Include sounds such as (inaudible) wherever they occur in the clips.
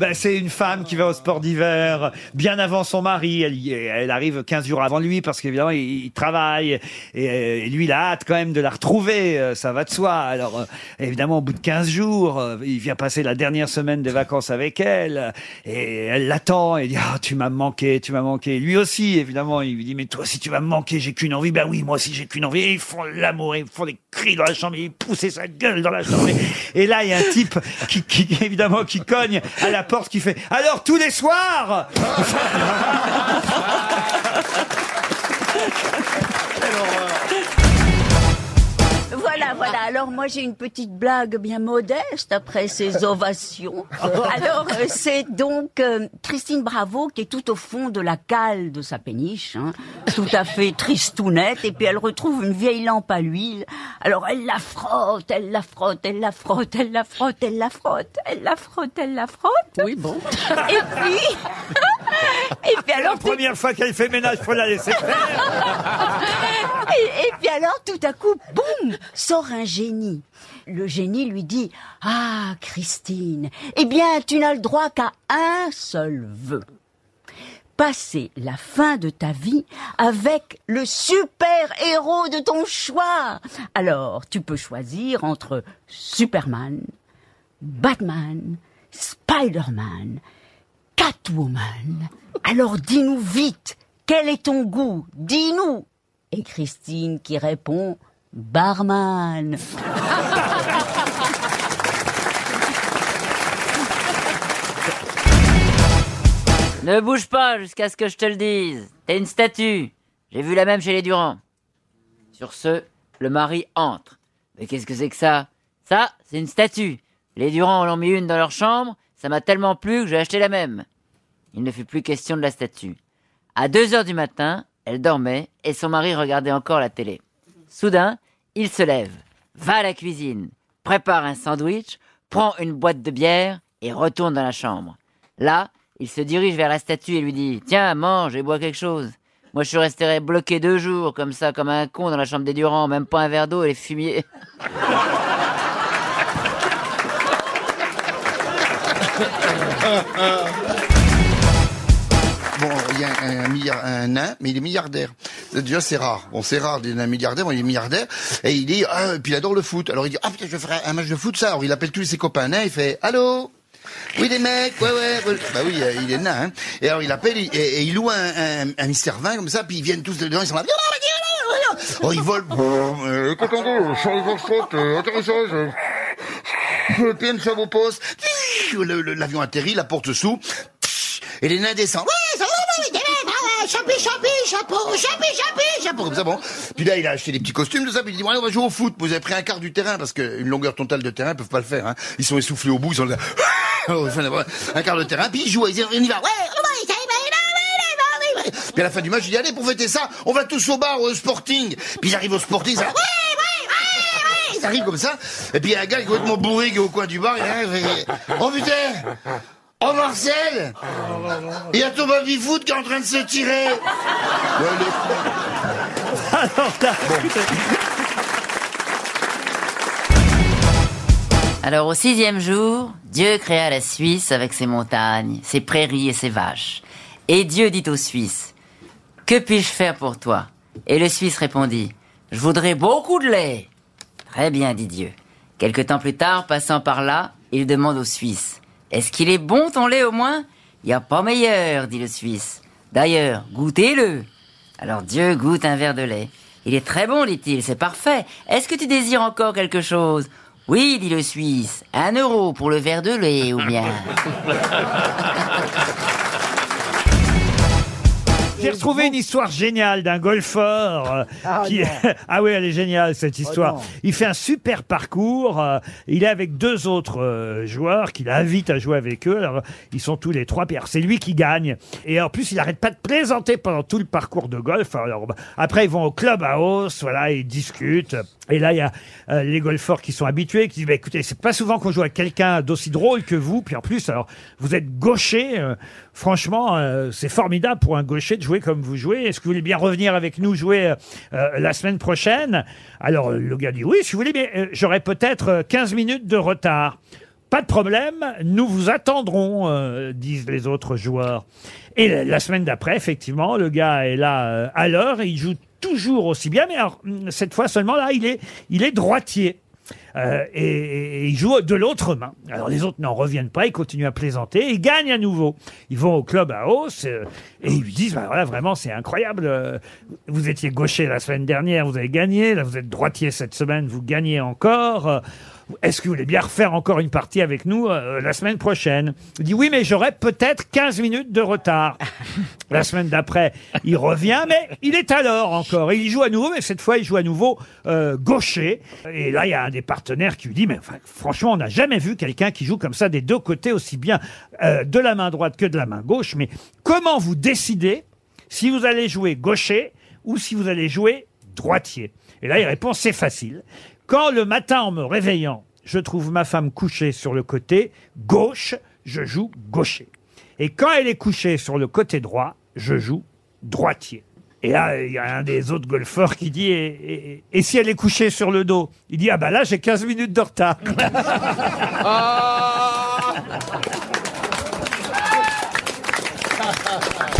Ben, c'est une femme qui va au sport d'hiver bien avant son mari. Elle, elle arrive 15 jours avant lui parce qu'évidemment, il, il travaille. Et, et lui, il a hâte quand même de la retrouver. euh, Ça va de soi. Alors, euh, évidemment, au bout de 15 jours, euh, il vient passer la dernière semaine des vacances avec elle. Et elle l'attend. Et dit, ah, tu m'as manqué, tu m'as manqué. Lui aussi, évidemment, il lui dit, mais toi aussi, tu vas me manquer. J'ai qu'une envie. Ben oui, moi aussi, j'ai qu'une envie. Et ils font l'amour. Ils font des cris dans la chambre. Ils poussent sa gueule dans la chambre. Et là, il y a un type qui, qui, (laughs) évidemment, qui cogne à la porte, qui fait, alors, tous les soirs! (laughs) Alors moi j'ai une petite blague bien modeste après ces (laughs) ovations. Alors euh, c'est donc euh, Christine Bravo qui est tout au fond de la cale de sa péniche, hein, tout à fait tristounette, et puis elle retrouve une vieille lampe à l'huile. Alors elle la frotte, elle la frotte, elle la frotte, elle la frotte, elle la frotte, elle la frotte, elle la frotte. Oui, bon. Et puis, (laughs) et puis alors La première fois qu'elle fait ménage, faut la laisser faire. (laughs) et, et puis alors, tout à coup, boum, sort un génie. Le génie lui dit, ah, Christine, eh bien, tu n'as le droit qu'à un seul vœu. Passer la fin de ta vie avec le super héros de ton choix. Alors, tu peux choisir entre Superman, Batman, Spider-Man, Catwoman. Alors dis-nous vite, quel est ton goût? Dis-nous. Et Christine qui répond, Barman. (laughs) Ne bouge pas jusqu'à ce que je te le dise. T'es une statue. J'ai vu la même chez les Durand. Sur ce, le mari entre. Mais qu'est-ce que c'est que ça? Ça, c'est une statue. Les Durand en ont mis une dans leur chambre. Ça m'a tellement plu que j'ai acheté la même. Il ne fut plus question de la statue. À deux heures du matin, elle dormait et son mari regardait encore la télé. Soudain, il se lève, va à la cuisine, prépare un sandwich, prend une boîte de bière et retourne dans la chambre. Là, il se dirige vers la statue et lui dit Tiens, mange et bois quelque chose. Moi, je suis resté bloqué deux jours, comme ça, comme un con dans la chambre des Durand, même pas un verre d'eau et les fumiers. Bon, il y a un, milliard, un nain, mais il est milliardaire. Déjà, c'est rare. Bon, c'est rare d'un milliardaire, bon, il est milliardaire. Et il dit, ah, puis il adore le foot. Alors il dit, ah putain, je faire un match de foot, ça. Alors il appelle tous ses copains nains, il fait, allô? Oui, les mecs, ouais, ouais. Bah oui, euh, il est nain, hein. Et alors, il appelle, et, il loue un, un, un Mister 20, comme ça, puis ils viennent tous dedans, ils sont là. Oh, ils volent. Euh, écoute, en gros, Charles Foxtrot, euh, atterrissage. PM sur vos postes. L'avion atterrit, la porte s'ouvre. Et les nains descendent. Ouais, Chapi, chapi, chapeau, chapi, chapi, chapeau. Ça, bon. Puis là, il a acheté des petits costumes, tout ça. Puis il dit, on va jouer au foot. Vous avez pris un quart du terrain, parce qu'une longueur totale de terrain, ils peuvent pas le faire, hein. Ils sont essoufflés au bout, ils sont là. (laughs) un quart de terrain, puis ils jouent, ils disent, on y va. Puis à la fin du match, il dit, allez, pour fêter ça, on va tous au bar, au sporting. Puis ils arrivent au sporting, ça, ouais, Ils arrivent comme ça. Et puis il y a un gars qui est complètement bourré qui est au coin du bar, il arrive, il fait, oh putain! Oh Marcel Il y a ton baby foot qui est en train de se tirer (laughs) Alors là, Alors au sixième jour, Dieu créa la Suisse avec ses montagnes, ses prairies et ses vaches. Et Dieu dit aux Suisses, Que puis-je faire pour toi? Et le Suisse répondit, Je voudrais beaucoup de lait. Très bien, dit Dieu. Quelque temps plus tard, passant par là, il demande au Suisse, Est-ce qu'il est bon ton lait au moins? N'y a pas meilleur, dit le Suisse. D'ailleurs, goûtez-le. Alors Dieu goûte un verre de lait. Il est très bon, dit-il, c'est parfait. Est-ce que tu désires encore quelque chose? Oui, dit le Suisse. Un euro pour le verre de lait, ou bien? (laughs) J'ai retrouvé une histoire géniale d'un golfeur euh, Ah, qui non. (laughs) ah oui elle est géniale cette histoire. non. il fait un super parcours. euh, il est avec deux autres euh, joueurs qu'il invite à jouer avec eux. Alors ils sont tous les trois. Puis alors, c'est lui qui gagne. Et en plus il arrête pas de plaisanter pendant tout le parcours de golf. Alors bah, après ils vont au club à hausse. Voilà ils discutent. Et là il y a euh, les golfeurs qui sont habitués qui disent bah, écoutez c'est pas souvent qu'on joue avec quelqu'un d'aussi drôle que vous. Puis en plus alors vous êtes gaucher. euh, franchement euh, c'est formidable pour un gaucher de jouer comme vous jouez. Est-ce que vous voulez bien revenir avec nous jouer euh, euh, la semaine prochaine? Alors euh, le gars dit oui, si vous voulez, mais j'aurai peut-être euh, 15 minutes de retard. Pas de problème, nous vous attendrons, disent les autres joueurs. Et la, semaine d'après, effectivement, le gars est là à l'heure il joue toujours aussi bien, mais alors, hum, cette fois seulement, là, il est, il est droitier. Euh, et, il joue de l'autre main. Alors les autres n'en reviennent pas, ils continuent à plaisanter, ils gagnent à nouveau. Ils vont au club à hausse euh, et ils lui disent bah, voilà vraiment c'est incroyable. euh, Vous étiez gaucher la semaine dernière, vous avez gagné. Là vous êtes droitier cette semaine, vous gagnez encore. Euh, Est-ce que vous voulez bien refaire encore une partie avec nous euh, la semaine prochaine? Il dit oui mais j'aurai peut-être 15 minutes de retard. (laughs) La semaine d'après, il revient, mais il est alors encore. Et il joue à nouveau, mais cette fois, il joue à nouveau euh, gaucher. Et là, il y a un des partenaires qui lui dit, mais enfin, franchement, on n'a jamais vu quelqu'un qui joue comme ça des deux côtés, aussi bien euh, de la main droite que de la main gauche. Mais comment vous décidez si vous allez jouer gaucher ou si vous allez jouer droitier? Et là, il répond, c'est facile. Quand le matin, en me réveillant, je trouve ma femme couchée sur le côté gauche, je joue gaucher. Et quand elle est couchée sur le côté droit, je joue droitier. Et là, il y a un des autres golfeurs qui dit et, et- et si elle est couchée sur le dos? Il dit Ah bah là, j'ai 15 minutes de retard. (laughs) (laughs)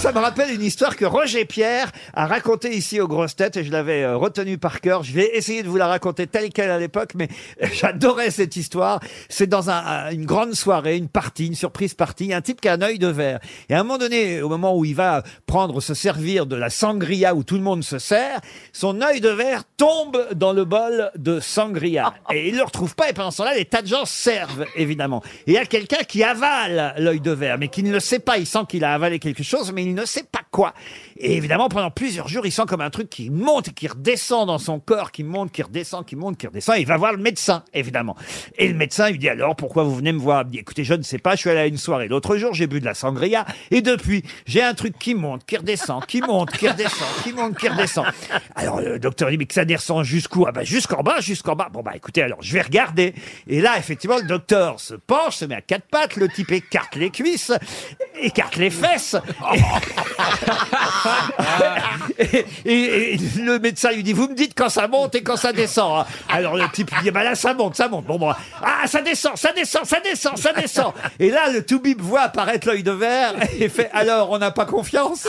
Ça me rappelle une histoire que Roger Pierre a racontée ici aux grosses têtes et je l'avais euh, retenue par cœur. Je vais essayer de vous la raconter telle qu'elle à l'époque, mais (laughs) j'adorais cette histoire. C'est dans un- un- une grande soirée, une partie, une surprise partie. Il y a un type qui a un œil de verre. Et à un moment donné, au moment où il va prendre, se servir de la sangria où tout le monde se sert, son œil de verre tombe dans le bol de sangria. (laughs) Et il le retrouve pas et pendant ce temps-là, les tas de gens servent, évidemment. Et il y a quelqu'un qui avale l'œil de verre, mais qui ne le sait pas. Il sent qu'il a avalé quelque chose, mais il ne sait pas quoi. Et évidemment, pendant plusieurs jours, il sent comme un truc qui monte et qui redescend dans son corps, qui monte, qui redescend, qui monte, qui redescend. Et il va voir le médecin, évidemment. Et le médecin lui dit alors, pourquoi vous venez me voir? Il dit, écoutez, je ne sais pas, je suis allé à une soirée l'autre jour, j'ai bu de la sangria, et depuis, j'ai un truc qui monte, qui redescend, qui monte, qui redescend, qui monte, qui redescend. Alors le docteur dit, mais que ça descend jusqu'où? Ah bah jusqu'en bas, jusqu'en bas. Bon bah écoutez, alors je vais regarder. Et là, effectivement, le docteur se penche, se met à quatre pattes, le type écarte les cuisses, écarte les fesses. (laughs) Et, le médecin lui dit, vous me dites quand ça monte et quand ça descend. hein. Alors le type lui dit, bah là ça monte, ça monte. Bon, bon, ah ça descend, ça descend, ça descend, ça descend. Et là le tout bip voit apparaître l'œil de verre et fait, alors on n'a pas confiance?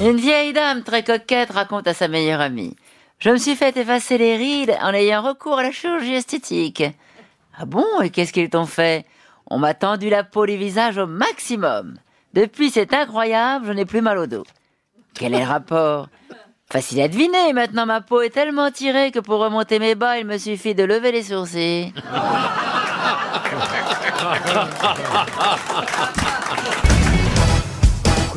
Une vieille dame très coquette raconte à sa meilleure amie. Je me suis fait effacer les rides en ayant recours à la chirurgie esthétique. Ah bon Et qu'est-ce qu'ils t'ont fait? On m'a tendu la peau du visage au maximum. Depuis, c'est incroyable, je n'ai plus mal au dos. Quel est le rapport? Facile à deviner, maintenant ma peau est tellement tirée que pour remonter mes bas, il me suffit de lever les sourcils. (laughs)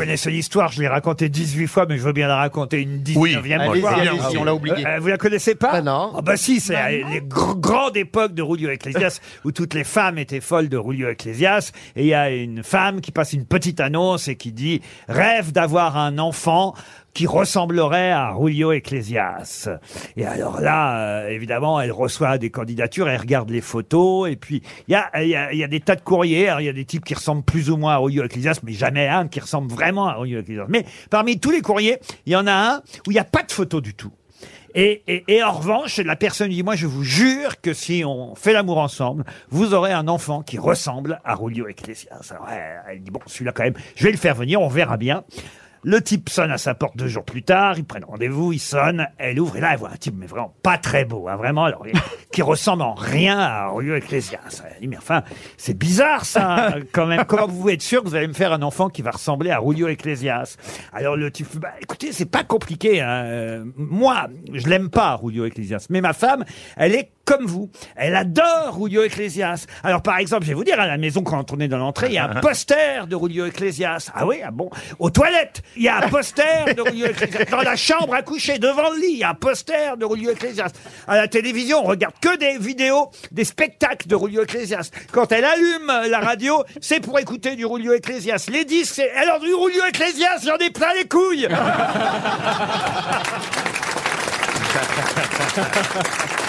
Vous connaissez l'histoire, je l'ai racontée 18 fois, mais je veux bien la raconter une 19e Oui, allez-y, fois. allez-y, on l'a oublié. Euh, vous la connaissez pas Ah non. Ah bah si, c'est euh, les gr- grandes époques de Rulio Ecclesias (laughs) où toutes les femmes étaient folles de Rulio Ecclesias. Et il y a une femme qui passe une petite annonce et qui dit « Rêve d'avoir un enfant » qui ressemblerait à Rulio Ecclesias. Et alors là, euh, évidemment, elle reçoit des candidatures, elle regarde les photos, et puis il y a, il y, a, y a des tas de courriers. Il y a des types qui ressemblent plus ou moins à Rulio Ecclesias, mais jamais un qui ressemble vraiment à Rulio Ecclesias. Mais parmi tous les courriers, il y en a un où il n'y a pas de photo du tout. Et, et, et en revanche, la personne dit, moi je vous jure que si on fait l'amour ensemble, vous aurez un enfant qui ressemble à Rulio Ecclesias. Alors elle dit, bon, celui-là quand même, je vais le faire venir, on verra bien. Le type sonne à sa porte deux jours plus tard, ils prennent rendez-vous, ils sonnent, elle ouvre et là elle voit un type mais vraiment pas très beau, hein, vraiment, alors, (laughs) qui ressemble en rien à Rulio Ecclesias. Elle dit mais enfin c'est bizarre ça (laughs) quand même. Comment vous pouvez être sûr que vous allez me faire un enfant qui va ressembler à Rulio Ecclesias? Alors le type, bah, écoutez c'est pas compliqué. Hein. Euh, Moi je l'aime pas Rulio Ecclesias, mais ma femme elle est comme vous. Elle adore Rulio Ecclesias. Alors par exemple, je vais vous dire, à la maison, quand on est dans l'entrée, il y a un (laughs) poster de Rulio Ecclesias. Ah oui, ah bon? Aux toilettes, il y a un (laughs) poster de Rulio Ecclesias. Dans la chambre à coucher, devant le lit, il y a un poster de Rulio Ecclesias. À la télévision, on regarde que des vidéos, des spectacles de Rulio Ecclesias. Quand elle allume la radio, c'est pour écouter du Rulio Ecclesias. Les disques, c'est... Alors du Rulio Ecclesias, j'en ai plein les couilles (laughs)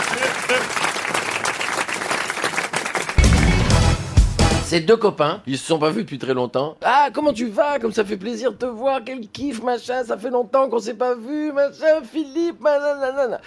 C'est deux copains, ils se sont pas vus depuis très longtemps. Ah, comment tu vas? Comme ça fait plaisir de te voir, quel kiff, machin, ça fait longtemps qu'on s'est pas vu, machin, Philippe, nanana.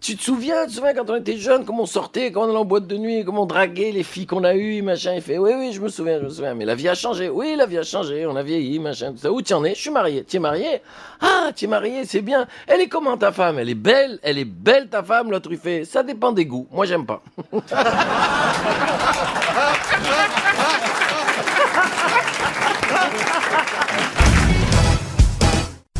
Tu te souviens, tu te souviens quand on était jeunes, comment on sortait, comment on allait en boîte de nuit, comment on draguait les filles qu'on a eues, machin. Il fait, oui, oui, je me souviens, je me souviens. Mais la vie a changé. Oui, la vie a changé, on a vieilli, machin, tout ça. Où tu en es? Je suis marié. Tu es marié? Ah, tu es marié, c'est bien. Elle est comment ta femme? Elle est belle, elle est belle ta femme, l'autre il fait, ça dépend des goûts. Moi, j'aime pas. (laughs)